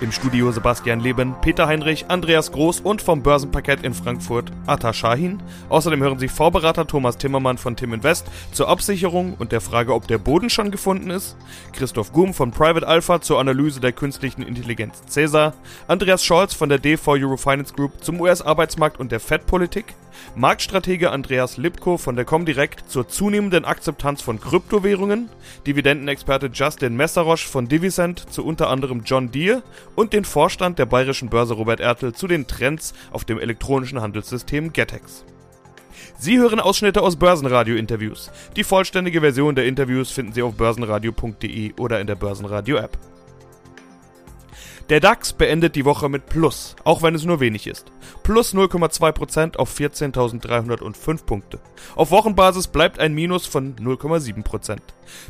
Im Studio Sebastian Leben, Peter Heinrich, Andreas Groß und vom Börsenparkett in Frankfurt Atta Shahin. Außerdem hören Sie Vorberater Thomas Timmermann von Tim Invest zur Absicherung und der Frage, ob der Boden schon gefunden ist, Christoph Gum von Private Alpha zur Analyse der künstlichen Intelligenz Cäsar, Andreas Scholz von der D4 Eurofinance Group zum US-Arbeitsmarkt und der Fed-Politik, Marktstratege Andreas Lipko von der Comdirect zur zunehmenden Akzeptanz von Kryptowährungen, Dividendenexperte Justin Messerosch von Divisent zu unter anderem John Deere und den Vorstand der bayerischen Börse Robert Ertel zu den Trends auf dem elektronischen Handelssystem Getex. Sie hören Ausschnitte aus Börsenradio-Interviews. Die vollständige Version der Interviews finden Sie auf börsenradio.de oder in der Börsenradio-App. Der DAX beendet die Woche mit Plus, auch wenn es nur wenig ist. Plus 0,2% auf 14.305 Punkte. Auf Wochenbasis bleibt ein Minus von 0,7%.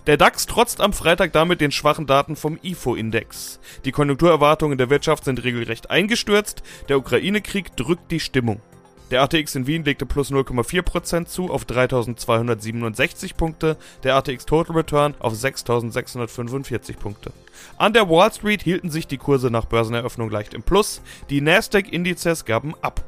Der DAX trotzt am Freitag damit den schwachen Daten vom IFO-Index. Die Konjunkturerwartungen der Wirtschaft sind regelrecht eingestürzt, der Ukraine-Krieg drückt die Stimmung. Der ATX in Wien legte plus 0,4% zu auf 3267 Punkte, der ATX Total Return auf 6645 Punkte. An der Wall Street hielten sich die Kurse nach Börseneröffnung leicht im Plus, die Nasdaq-Indizes gaben ab.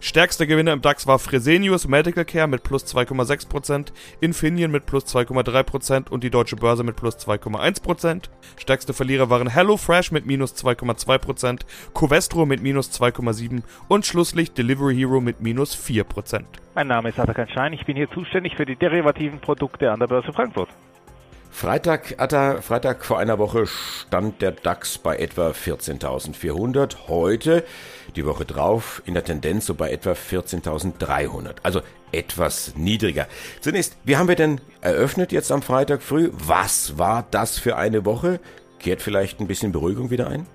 Stärkster Gewinner im DAX war Fresenius Medical Care mit plus 2,6%, Infineon mit plus 2,3% und die Deutsche Börse mit plus 2,1%. Stärkste Verlierer waren HelloFresh mit minus 2,2%, Covestro mit minus 2,7% und schlusslich Delivery Hero mit minus 4%. Mein Name ist Atakan Schein, ich bin hier zuständig für die derivativen Produkte an der Börse Frankfurt. Freitag, Atta, Freitag vor einer Woche stand der DAX bei etwa 14.400. Heute, die Woche drauf, in der Tendenz so bei etwa 14.300. Also etwas niedriger. Zunächst, wie haben wir denn eröffnet jetzt am Freitag früh? Was war das für eine Woche? Kehrt vielleicht ein bisschen Beruhigung wieder ein?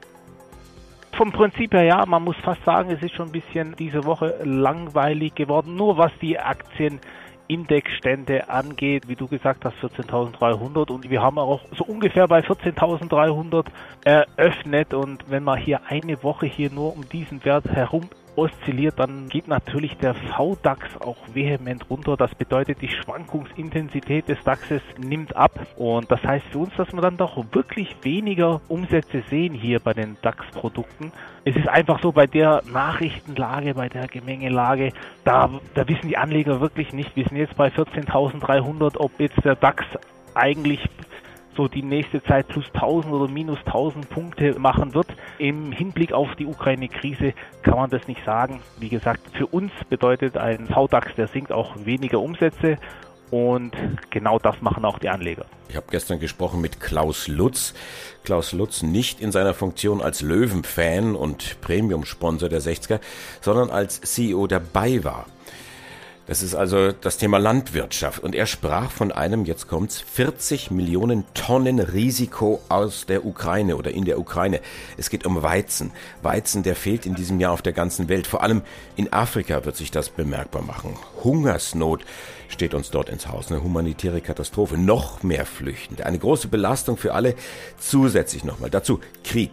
Vom Prinzip her ja, man muss fast sagen, es ist schon ein bisschen diese Woche langweilig geworden. Nur was die Aktien Indexstände angeht, wie du gesagt hast, 14.300 und wir haben auch so ungefähr bei 14.300 eröffnet. Und wenn man hier eine Woche hier nur um diesen Wert herum oszilliert, dann geht natürlich der VDAX auch vehement runter. Das bedeutet, die Schwankungsintensität des DAXes nimmt ab. Und das heißt für uns, dass wir dann doch wirklich weniger Umsätze sehen hier bei den DAX-Produkten. Es ist einfach so, bei der Nachrichtenlage, bei der Gemengelage, da, da wissen die Anleger wirklich nicht. Wir sind jetzt bei 14.300, ob jetzt der DAX eigentlich so die nächste Zeit plus 1000 oder minus 1000 Punkte machen wird. Im Hinblick auf die Ukraine-Krise kann man das nicht sagen. Wie gesagt, für uns bedeutet ein VDAX, der sinkt auch weniger Umsätze und genau das machen auch die Anleger. Ich habe gestern gesprochen mit Klaus Lutz. Klaus Lutz nicht in seiner Funktion als Löwen-Fan und Premium-Sponsor der 60er, sondern als CEO der BayWa. Das ist also das Thema Landwirtschaft. Und er sprach von einem, jetzt kommt's, 40 Millionen Tonnen Risiko aus der Ukraine oder in der Ukraine. Es geht um Weizen. Weizen, der fehlt in diesem Jahr auf der ganzen Welt. Vor allem in Afrika wird sich das bemerkbar machen. Hungersnot steht uns dort ins Haus. Eine humanitäre Katastrophe. Noch mehr Flüchtende. Eine große Belastung für alle. Zusätzlich nochmal dazu Krieg,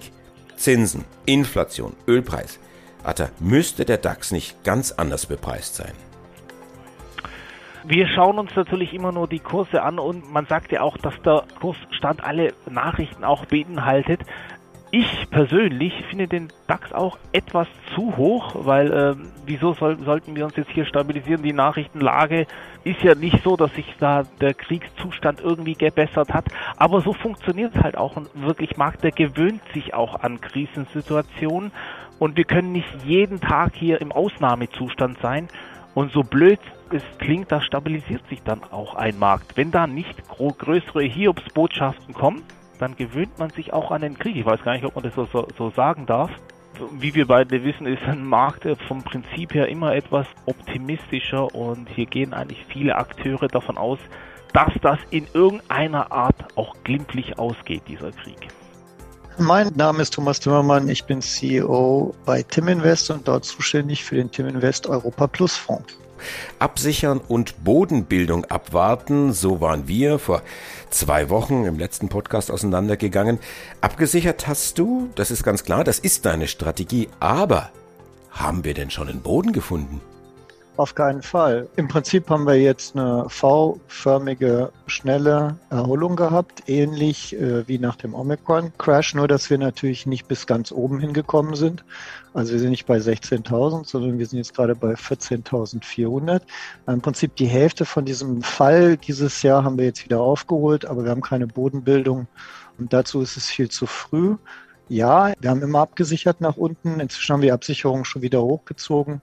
Zinsen, Inflation, Ölpreis. Atta, müsste der DAX nicht ganz anders bepreist sein? Wir schauen uns natürlich immer nur die Kurse an und man sagt ja auch, dass der Kursstand alle Nachrichten auch beinhaltet. Ich persönlich finde den DAX auch etwas zu hoch, weil äh, wieso soll, sollten wir uns jetzt hier stabilisieren? Die Nachrichtenlage ist ja nicht so, dass sich da der Kriegszustand irgendwie gebessert hat, aber so funktioniert es halt auch und wirklich Markt, der gewöhnt sich auch an Krisensituationen und wir können nicht jeden Tag hier im Ausnahmezustand sein und so blöd es klingt, da stabilisiert sich dann auch ein Markt. Wenn da nicht größere Hiobsbotschaften kommen, dann gewöhnt man sich auch an den Krieg. Ich weiß gar nicht, ob man das so, so, so sagen darf. Wie wir beide wissen, ist ein Markt vom Prinzip her immer etwas optimistischer und hier gehen eigentlich viele Akteure davon aus, dass das in irgendeiner Art auch glimpflich ausgeht, dieser Krieg. Mein Name ist Thomas Timmermann, ich bin CEO bei Tim Invest und dort zuständig für den Tim Invest Europa Plus Fonds. Absichern und Bodenbildung abwarten, so waren wir vor zwei Wochen im letzten Podcast auseinandergegangen. Abgesichert hast du, das ist ganz klar, das ist deine Strategie, aber haben wir denn schon einen Boden gefunden? Auf keinen Fall. Im Prinzip haben wir jetzt eine V-förmige, schnelle Erholung gehabt, ähnlich äh, wie nach dem Omicron-Crash, nur dass wir natürlich nicht bis ganz oben hingekommen sind. Also wir sind nicht bei 16.000, sondern wir sind jetzt gerade bei 14.400. Im Prinzip die Hälfte von diesem Fall dieses Jahr haben wir jetzt wieder aufgeholt, aber wir haben keine Bodenbildung und dazu ist es viel zu früh. Ja, wir haben immer abgesichert nach unten. Inzwischen haben wir Absicherungen schon wieder hochgezogen.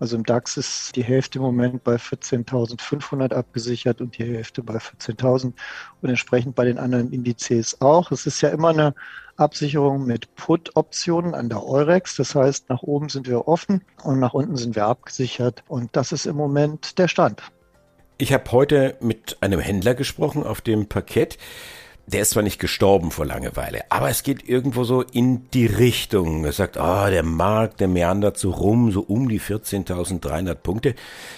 Also im DAX ist die Hälfte im Moment bei 14.500 abgesichert und die Hälfte bei 14.000 und entsprechend bei den anderen Indizes auch. Es ist ja immer eine Absicherung mit Put-Optionen an der Eurex. Das heißt, nach oben sind wir offen und nach unten sind wir abgesichert. Und das ist im Moment der Stand. Ich habe heute mit einem Händler gesprochen auf dem Parkett der ist zwar nicht gestorben vor Langeweile, aber es geht irgendwo so in die Richtung. Er sagt, ah, oh, der Markt, der meandert so rum, so um die 14.300 Punkte.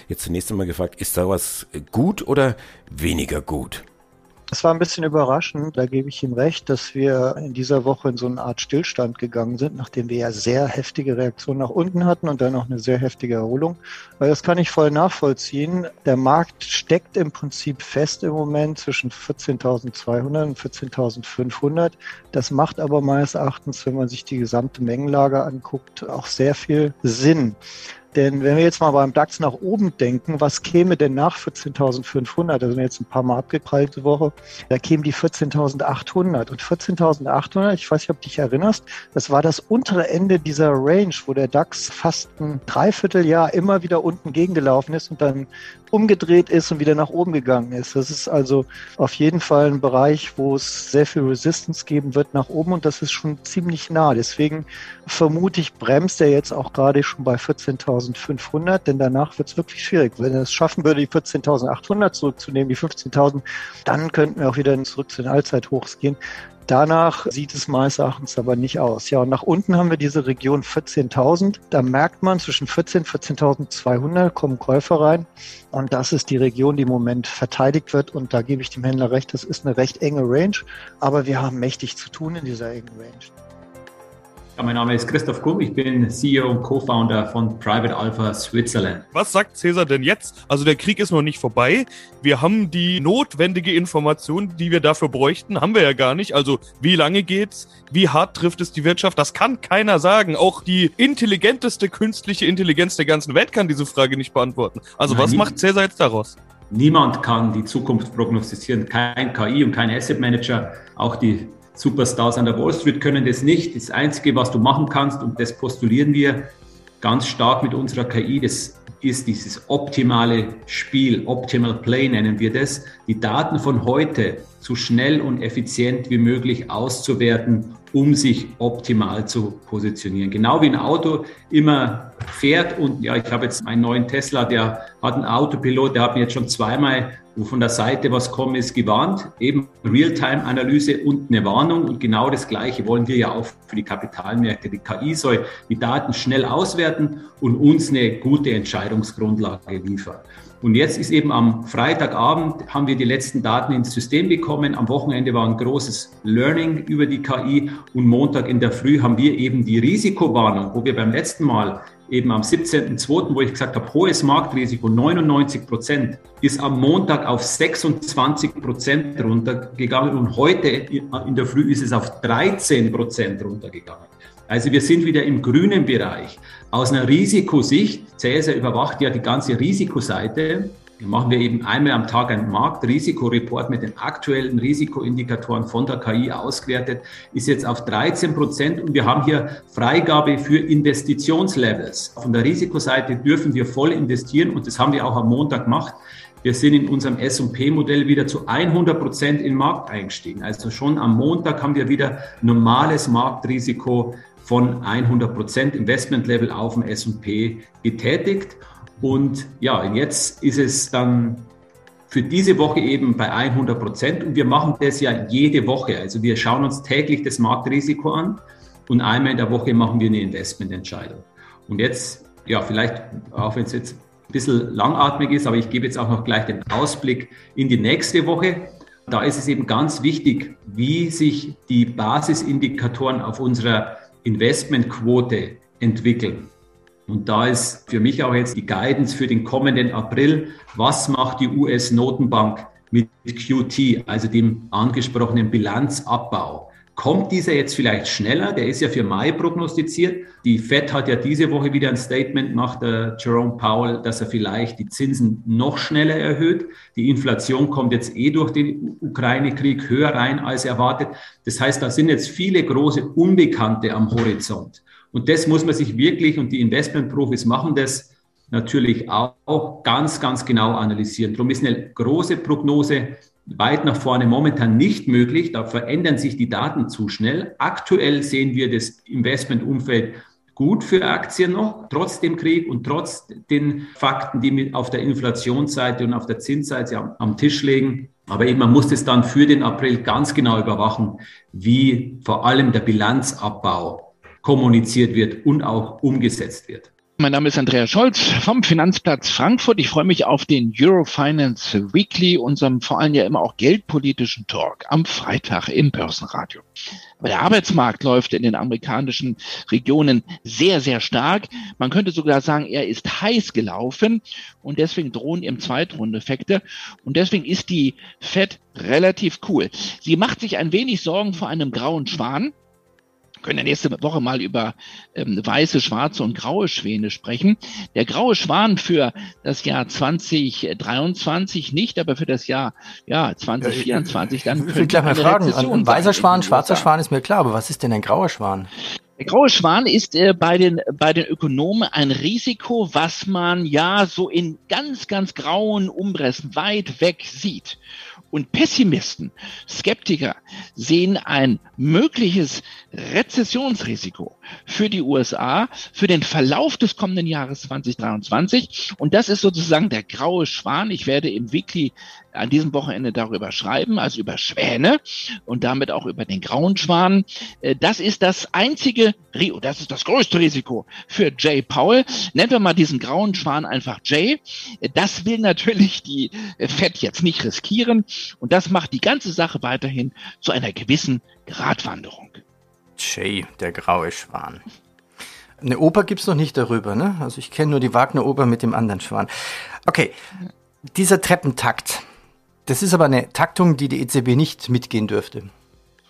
Jetzt zunächst einmal gefragt, ist da was gut oder weniger gut? Es war ein bisschen überraschend, da gebe ich ihm recht, dass wir in dieser Woche in so eine Art Stillstand gegangen sind, nachdem wir ja sehr heftige Reaktionen nach unten hatten und dann noch eine sehr heftige Erholung. Weil das kann ich voll nachvollziehen. Der Markt steckt im Prinzip fest im Moment zwischen 14.200 und 14.500. Das macht aber meines Erachtens, wenn man sich die gesamte Mengenlage anguckt, auch sehr viel Sinn. Denn wenn wir jetzt mal beim DAX nach oben denken, was käme denn nach 14.500? Da sind wir jetzt ein paar Mal abgeprallt die Woche. Da kämen die 14.800. Und 14.800, ich weiß nicht, ob du dich erinnerst, das war das untere Ende dieser Range, wo der DAX fast ein Dreivierteljahr immer wieder unten gegengelaufen ist und dann umgedreht ist und wieder nach oben gegangen ist. Das ist also auf jeden Fall ein Bereich, wo es sehr viel Resistance geben wird nach oben und das ist schon ziemlich nah. Deswegen vermute ich, bremst er jetzt auch gerade schon bei 14.500, denn danach wird es wirklich schwierig. Wenn er es schaffen würde, die 14.800 zurückzunehmen, die 15.000, dann könnten wir auch wieder zurück zu den Allzeithochs gehen. Danach sieht es meines Erachtens aber nicht aus. Ja, und nach unten haben wir diese Region 14.000. Da merkt man, zwischen 14 14.200 kommen Käufer rein. Und das ist die Region, die im Moment verteidigt wird. Und da gebe ich dem Händler recht, das ist eine recht enge Range. Aber wir haben mächtig zu tun in dieser engen Range. Ja, mein Name ist Christoph Kumm, ich bin CEO und Co-Founder von Private Alpha Switzerland. Was sagt Cäsar denn jetzt? Also der Krieg ist noch nicht vorbei. Wir haben die notwendige Information, die wir dafür bräuchten, haben wir ja gar nicht. Also wie lange geht's? Wie hart trifft es die Wirtschaft? Das kann keiner sagen. Auch die intelligenteste künstliche Intelligenz der ganzen Welt kann diese Frage nicht beantworten. Also Nein, was macht Cäsar jetzt daraus? Niemand kann die Zukunft prognostizieren. Kein KI und kein Asset Manager. Auch die Superstars an der Wall Street können das nicht. Das Einzige, was du machen kannst, und das postulieren wir ganz stark mit unserer KI, das ist dieses optimale Spiel, Optimal Play nennen wir das, die Daten von heute so schnell und effizient wie möglich auszuwerten, um sich optimal zu positionieren. Genau wie ein Auto immer fährt und ja, ich habe jetzt einen neuen Tesla, der hat einen Autopilot, der hat mir jetzt schon zweimal wo von der Seite was kommen ist, gewarnt. Eben Realtime-Analyse und eine Warnung. Und genau das Gleiche wollen wir ja auch für die Kapitalmärkte. Die KI soll die Daten schnell auswerten und uns eine gute Entscheidungsgrundlage liefern. Und jetzt ist eben am Freitagabend haben wir die letzten Daten ins System bekommen. Am Wochenende war ein großes Learning über die KI und Montag in der Früh haben wir eben die Risikowarnung, wo wir beim letzten Mal eben am 17.02., wo ich gesagt habe, hohes Marktrisiko, 99 Prozent, ist am Montag auf 26 Prozent runtergegangen und heute in der Früh ist es auf 13 Prozent runtergegangen. Also wir sind wieder im grünen Bereich. Aus einer Risikosicht, Cäsar überwacht ja die ganze Risikoseite, machen wir eben einmal am Tag einen Marktriskoreport mit den aktuellen Risikoindikatoren von der KI ausgewertet, ist jetzt auf 13 Prozent und wir haben hier Freigabe für Investitionslevels. Von der Risikoseite dürfen wir voll investieren und das haben wir auch am Montag gemacht. Wir sind in unserem S&P-Modell wieder zu 100 Prozent in den Markt eingestiegen. Also schon am Montag haben wir wieder normales Marktrisiko von 100 Prozent Investmentlevel auf dem S&P getätigt. Und ja, jetzt ist es dann für diese Woche eben bei 100 Prozent und wir machen das ja jede Woche. Also wir schauen uns täglich das Marktrisiko an und einmal in der Woche machen wir eine Investmententscheidung. Und jetzt, ja, vielleicht, auch wenn es jetzt ein bisschen langatmig ist, aber ich gebe jetzt auch noch gleich den Ausblick in die nächste Woche. Da ist es eben ganz wichtig, wie sich die Basisindikatoren auf unserer Investmentquote entwickeln. Und da ist für mich auch jetzt die Guidance für den kommenden April. Was macht die US-Notenbank mit QT, also dem angesprochenen Bilanzabbau? Kommt dieser jetzt vielleicht schneller? Der ist ja für Mai prognostiziert. Die Fed hat ja diese Woche wieder ein Statement gemacht, der Jerome Powell, dass er vielleicht die Zinsen noch schneller erhöht. Die Inflation kommt jetzt eh durch den Ukraine-Krieg höher rein als erwartet. Das heißt, da sind jetzt viele große Unbekannte am Horizont. Und das muss man sich wirklich, und die Investmentprofis machen das natürlich auch ganz, ganz genau analysieren. Darum ist eine große Prognose weit nach vorne momentan nicht möglich. Da verändern sich die Daten zu schnell. Aktuell sehen wir das Investmentumfeld gut für Aktien noch, trotz dem Krieg und trotz den Fakten, die auf der Inflationsseite und auf der Zinsseite am, am Tisch liegen. Aber eben, man muss das dann für den April ganz genau überwachen, wie vor allem der Bilanzabbau kommuniziert wird und auch umgesetzt wird. Mein Name ist Andreas Scholz vom Finanzplatz Frankfurt. Ich freue mich auf den Eurofinance Weekly, unserem vor allem ja immer auch geldpolitischen Talk am Freitag im Börsenradio. Aber der Arbeitsmarkt läuft in den amerikanischen Regionen sehr, sehr stark. Man könnte sogar sagen, er ist heiß gelaufen und deswegen drohen im Zweitrundeffekte. Und deswegen ist die Fed relativ cool. Sie macht sich ein wenig Sorgen vor einem grauen Schwan können ja nächste Woche mal über ähm, weiße, schwarze und graue Schwäne sprechen. Der graue Schwan für das Jahr 2023 nicht, aber für das Jahr ja 2024 dann. Ich will gleich mal fragen, ein weißer Schwan, schwarzer Schwan ist mir klar, aber was ist denn ein grauer Schwan? Der graue Schwan ist äh, bei, den, bei den Ökonomen ein Risiko, was man ja so in ganz, ganz grauen Umrissen weit weg sieht. Und Pessimisten, Skeptiker sehen ein mögliches Rezessionsrisiko für die USA, für den Verlauf des kommenden Jahres 2023. Und das ist sozusagen der graue Schwan. Ich werde im Weekly an diesem Wochenende darüber schreiben, also über Schwäne und damit auch über den grauen Schwan. Äh, das ist das einzige, das ist das größte Risiko für Jay Powell. Nennen wir mal diesen grauen Schwan einfach Jay. Das will natürlich die Fed jetzt nicht riskieren. Und das macht die ganze Sache weiterhin zu einer gewissen Gratwanderung. Jay, der graue Schwan. Eine Oper gibt es noch nicht darüber, ne? Also ich kenne nur die Wagner-Oper mit dem anderen Schwan. Okay, dieser Treppentakt, das ist aber eine Taktung, die die EZB nicht mitgehen dürfte.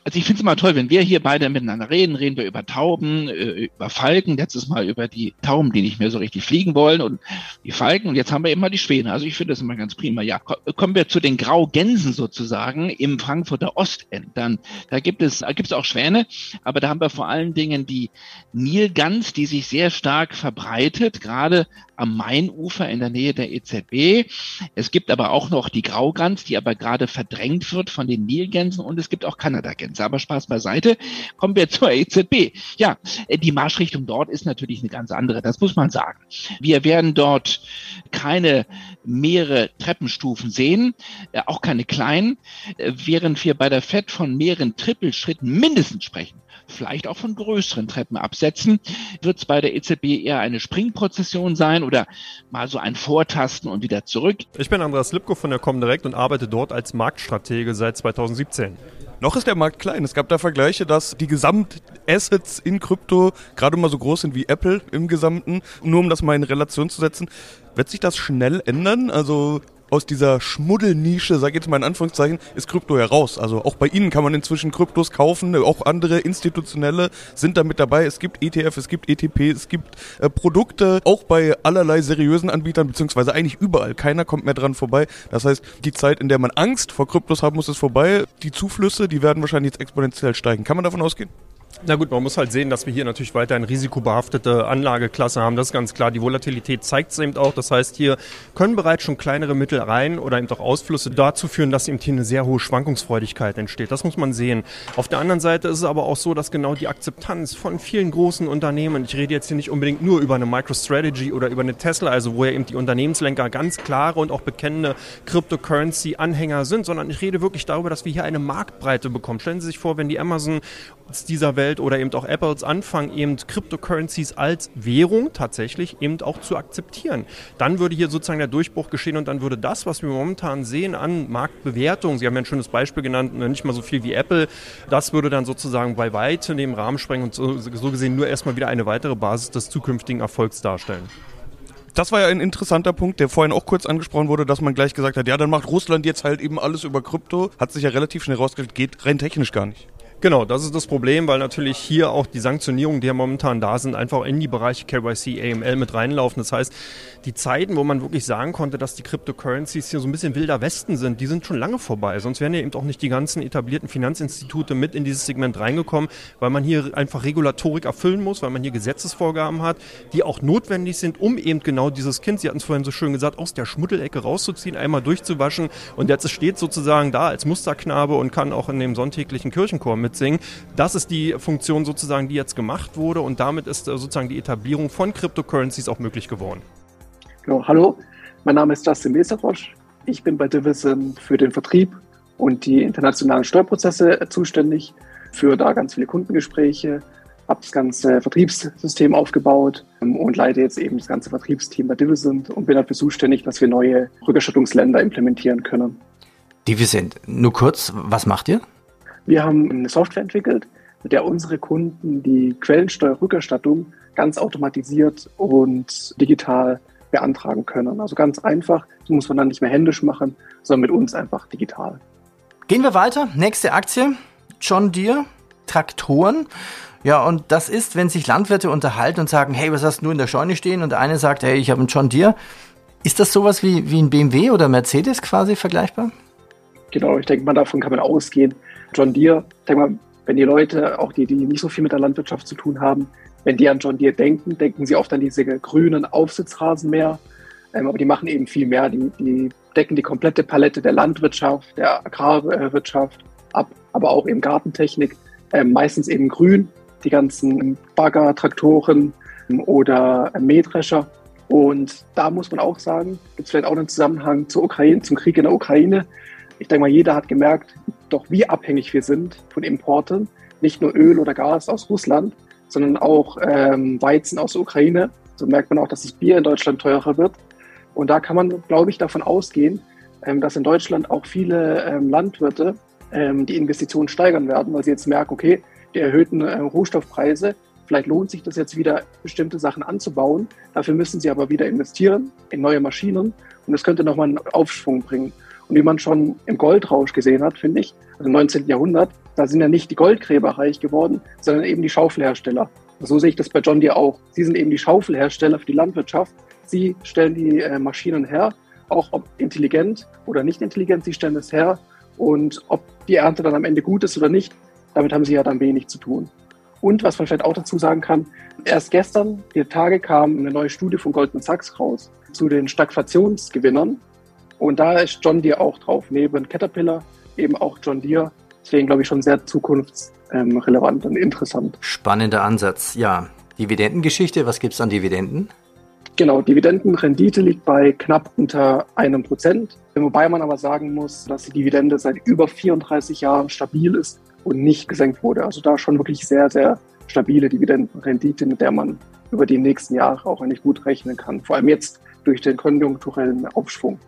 Also ich finde es immer toll, wenn wir hier beide miteinander reden, reden wir über Tauben, äh, über Falken, letztes Mal über die Tauben, die nicht mehr so richtig fliegen wollen und die Falken und jetzt haben wir immer die Schwäne. Also ich finde das immer ganz prima. Ja, kommen wir zu den Graugänsen sozusagen im Frankfurter Ostend. Dann, da gibt es, da gibt es auch Schwäne, aber da haben wir vor allen Dingen die Nilgans, die sich sehr stark verbreitet, gerade am Mainufer in der Nähe der EZB. Es gibt aber auch noch die Graugans, die aber gerade verdrängt wird von den Nilgänsen und es gibt auch Kanadagänse. Aber Spaß beiseite, kommen wir zur EZB. Ja, die Marschrichtung dort ist natürlich eine ganz andere, das muss man sagen. Wir werden dort keine mehrere Treppenstufen sehen, äh, auch keine kleinen, äh, während wir bei der FED von mehreren Trippelschritten mindestens sprechen vielleicht auch von größeren Treppen absetzen. Wird es bei der EZB eher eine Springprozession sein oder mal so ein Vortasten und wieder zurück? Ich bin Andreas Lipko von der Comdirect und arbeite dort als Marktstratege seit 2017. Noch ist der Markt klein. Es gab da Vergleiche, dass die Gesamtassets in Krypto gerade mal so groß sind wie Apple im Gesamten. Nur um das mal in Relation zu setzen, wird sich das schnell ändern? Also aus dieser Schmuddelnische, sag ich jetzt mal in Anführungszeichen, ist Krypto heraus. Also auch bei Ihnen kann man inzwischen Kryptos kaufen, auch andere institutionelle sind da mit dabei. Es gibt ETF, es gibt ETP, es gibt äh, Produkte, auch bei allerlei seriösen Anbietern, beziehungsweise eigentlich überall. Keiner kommt mehr dran vorbei. Das heißt, die Zeit, in der man Angst vor Kryptos haben muss, ist vorbei. Die Zuflüsse, die werden wahrscheinlich jetzt exponentiell steigen. Kann man davon ausgehen? Na gut, man muss halt sehen, dass wir hier natürlich weiter eine risikobehaftete Anlageklasse haben. Das ist ganz klar. Die Volatilität zeigt es eben auch. Das heißt, hier können bereits schon kleinere Mittel rein oder eben auch Ausflüsse dazu führen, dass eben hier eine sehr hohe Schwankungsfreudigkeit entsteht. Das muss man sehen. Auf der anderen Seite ist es aber auch so, dass genau die Akzeptanz von vielen großen Unternehmen, ich rede jetzt hier nicht unbedingt nur über eine MicroStrategy oder über eine Tesla, also wo ja eben die Unternehmenslenker ganz klare und auch bekennende Cryptocurrency-Anhänger sind, sondern ich rede wirklich darüber, dass wir hier eine Marktbreite bekommen. Stellen Sie sich vor, wenn die Amazon dieser Welt oder eben auch Apples anfangen, eben Cryptocurrencies als Währung tatsächlich eben auch zu akzeptieren. Dann würde hier sozusagen der Durchbruch geschehen und dann würde das, was wir momentan sehen an Marktbewertung, Sie haben ja ein schönes Beispiel genannt, nicht mal so viel wie Apple, das würde dann sozusagen bei weitem den Rahmen sprengen und so, so gesehen nur erstmal wieder eine weitere Basis des zukünftigen Erfolgs darstellen. Das war ja ein interessanter Punkt, der vorhin auch kurz angesprochen wurde, dass man gleich gesagt hat, ja, dann macht Russland jetzt halt eben alles über Krypto. Hat sich ja relativ schnell rausgestellt, geht rein technisch gar nicht. Genau, das ist das Problem, weil natürlich hier auch die Sanktionierungen, die ja momentan da sind, einfach in die Bereiche KYC, AML mit reinlaufen. Das heißt, die Zeiten, wo man wirklich sagen konnte, dass die Cryptocurrencies hier so ein bisschen wilder Westen sind, die sind schon lange vorbei. Sonst wären ja eben auch nicht die ganzen etablierten Finanzinstitute mit in dieses Segment reingekommen, weil man hier einfach Regulatorik erfüllen muss, weil man hier Gesetzesvorgaben hat, die auch notwendig sind, um eben genau dieses Kind, Sie hatten es vorhin so schön gesagt, aus der Schmuddelecke rauszuziehen, einmal durchzuwaschen und jetzt steht sozusagen da als Musterknabe und kann auch in dem sonntäglichen Kirchenchor mit mitsingen. Das ist die Funktion sozusagen, die jetzt gemacht wurde und damit ist äh, sozusagen die Etablierung von Cryptocurrencies auch möglich geworden. Ja, hallo, mein Name ist Justin Weserfrosch. Ich bin bei Division für den Vertrieb und die internationalen Steuerprozesse zuständig, für da ganz viele Kundengespräche, habe das ganze Vertriebssystem aufgebaut ähm, und leite jetzt eben das ganze Vertriebsteam bei Divisent und bin dafür zuständig, dass wir neue Rückerstattungsländer implementieren können. Divisent, nur kurz, was macht ihr? Wir haben eine Software entwickelt, mit der unsere Kunden die Quellensteuerrückerstattung ganz automatisiert und digital beantragen können. Also ganz einfach, das muss man dann nicht mehr händisch machen, sondern mit uns einfach digital. Gehen wir weiter. Nächste Aktie, John Deere, Traktoren. Ja, und das ist, wenn sich Landwirte unterhalten und sagen, hey, was hast du in der Scheune stehen? Und der eine sagt, hey, ich habe einen John Deere. Ist das sowas wie, wie ein BMW oder Mercedes quasi vergleichbar? Genau, ich denke mal, davon kann man ausgehen. John Deere, denk mal, wenn die Leute, auch die, die nicht so viel mit der Landwirtschaft zu tun haben, wenn die an John Deere denken, denken sie oft an diese grünen Aufsitzrasenmäher. Ähm, aber die machen eben viel mehr. Die, die decken die komplette Palette der Landwirtschaft, der Agrarwirtschaft ab, aber auch eben Gartentechnik. Ähm, meistens eben grün, die ganzen Bagger, Traktoren ähm, oder Mähdrescher. Und da muss man auch sagen, gibt es vielleicht auch einen Zusammenhang zur Ukraine, zum Krieg in der Ukraine. Ich denke mal, jeder hat gemerkt, doch wie abhängig wir sind von Importen. Nicht nur Öl oder Gas aus Russland, sondern auch ähm, Weizen aus der Ukraine. So merkt man auch, dass das Bier in Deutschland teurer wird. Und da kann man, glaube ich, davon ausgehen, ähm, dass in Deutschland auch viele ähm, Landwirte ähm, die Investitionen steigern werden, weil sie jetzt merken, okay, die erhöhten äh, Rohstoffpreise, vielleicht lohnt sich das jetzt wieder, bestimmte Sachen anzubauen. Dafür müssen sie aber wieder investieren in neue Maschinen und das könnte nochmal einen Aufschwung bringen. Und wie man schon im Goldrausch gesehen hat, finde ich, also im 19. Jahrhundert, da sind ja nicht die Goldgräber reich geworden, sondern eben die Schaufelhersteller. So sehe ich das bei John Deere auch. Sie sind eben die Schaufelhersteller für die Landwirtschaft. Sie stellen die äh, Maschinen her, auch ob intelligent oder nicht intelligent, sie stellen es her. Und ob die Ernte dann am Ende gut ist oder nicht, damit haben sie ja dann wenig zu tun. Und was man vielleicht auch dazu sagen kann, erst gestern, die Tage kam eine neue Studie von Goldman Sachs raus zu den Stagflationsgewinnern. Und da ist John Deere auch drauf, neben Caterpillar eben auch John Deere. Deswegen glaube ich schon sehr zukunftsrelevant und interessant. Spannender Ansatz, ja. Dividendengeschichte, was gibt es an Dividenden? Genau, Dividendenrendite liegt bei knapp unter einem Prozent. Wobei man aber sagen muss, dass die Dividende seit über 34 Jahren stabil ist und nicht gesenkt wurde. Also da schon wirklich sehr, sehr stabile Dividendenrendite, mit der man über die nächsten Jahre auch eigentlich gut rechnen kann. Vor allem jetzt durch den konjunkturellen Aufschwung.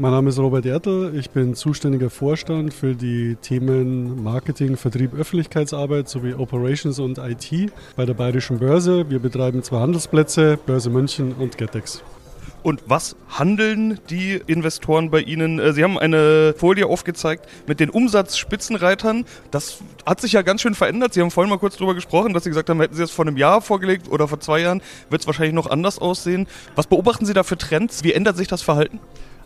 Mein Name ist Robert Ertel. Ich bin zuständiger Vorstand für die Themen Marketing, Vertrieb, Öffentlichkeitsarbeit sowie Operations und IT bei der Bayerischen Börse. Wir betreiben zwei Handelsplätze, Börse München und Getex. Und was handeln die Investoren bei Ihnen? Äh, Sie haben eine Folie aufgezeigt mit den Umsatzspitzenreitern. Das hat sich ja ganz schön verändert. Sie haben vorhin mal kurz darüber gesprochen, dass Sie gesagt haben, hätten Sie das vor einem Jahr vorgelegt oder vor zwei Jahren, wird es wahrscheinlich noch anders aussehen. Was beobachten Sie da für Trends? Wie ändert sich das Verhalten?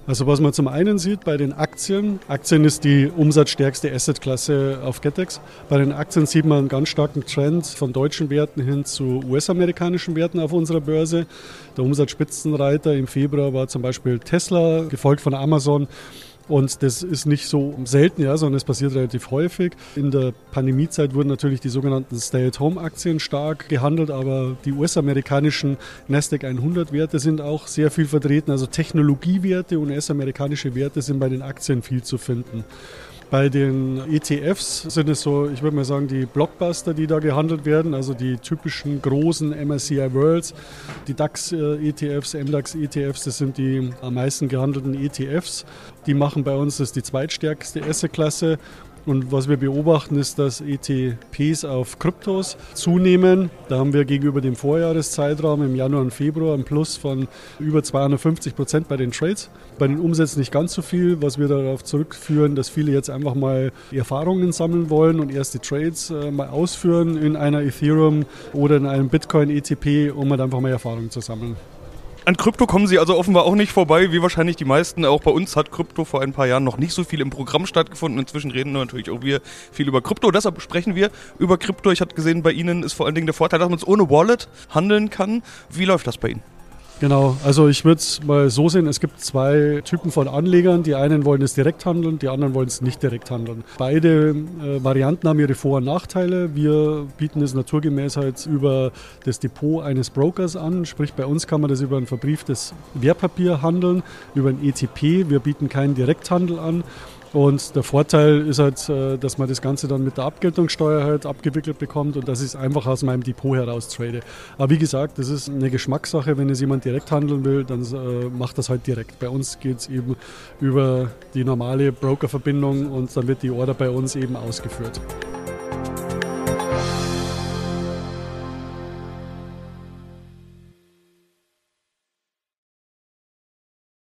Also was man zum einen sieht bei den Aktien, Aktien ist die umsatzstärkste Assetklasse auf Getex. Bei den Aktien sieht man einen ganz starken Trend von deutschen Werten hin zu US-amerikanischen Werten auf unserer Börse. Der Umsatzspitzenreiter im Februar war zum Beispiel Tesla, gefolgt von Amazon. Und das ist nicht so selten, ja, sondern es passiert relativ häufig. In der Pandemiezeit wurden natürlich die sogenannten Stay-at-Home-Aktien stark gehandelt, aber die US-amerikanischen Nasdaq 100-Werte sind auch sehr viel vertreten. Also Technologiewerte und US-amerikanische Werte sind bei den Aktien viel zu finden. Bei den ETFs sind es so, ich würde mal sagen, die Blockbuster, die da gehandelt werden, also die typischen großen MSCI Worlds, die DAX-ETFs, MDAX-ETFs, das sind die am meisten gehandelten ETFs. Die machen bei uns das die zweitstärkste Asset-Klasse und was wir beobachten, ist, dass ETPs auf Kryptos zunehmen. Da haben wir gegenüber dem Vorjahreszeitraum im Januar und Februar ein Plus von über 250 Prozent bei den Trades. Bei den Umsätzen nicht ganz so viel, was wir darauf zurückführen, dass viele jetzt einfach mal Erfahrungen sammeln wollen und erste Trades äh, mal ausführen in einer Ethereum oder in einem Bitcoin ETP, um halt einfach mal Erfahrungen zu sammeln. An Krypto kommen Sie also offenbar auch nicht vorbei, wie wahrscheinlich die meisten. Auch bei uns hat Krypto vor ein paar Jahren noch nicht so viel im Programm stattgefunden. Inzwischen reden natürlich auch wir viel über Krypto. Deshalb sprechen wir über Krypto. Ich hatte gesehen, bei Ihnen ist vor allen Dingen der Vorteil, dass man es ohne Wallet handeln kann. Wie läuft das bei Ihnen? Genau, also ich würde es mal so sehen, es gibt zwei Typen von Anlegern. Die einen wollen es direkt handeln, die anderen wollen es nicht direkt handeln. Beide äh, Varianten haben ihre Vor- und Nachteile. Wir bieten es naturgemäß halt über das Depot eines Brokers an, sprich bei uns kann man das über ein verbrieftes Wertpapier handeln, über ein ETP. Wir bieten keinen Direkthandel an. Und der Vorteil ist halt, äh, dass man das Ganze dann mit der Abgeltungssteuer halt abgewickelt bekommt und dass ich es einfach aus meinem Depot heraus trade. Aber wie gesagt, das ist eine Geschmackssache. Wenn es jemand direkt handeln will, dann äh, macht das halt direkt. Bei uns geht es eben über die normale Brokerverbindung und dann wird die Order bei uns eben ausgeführt.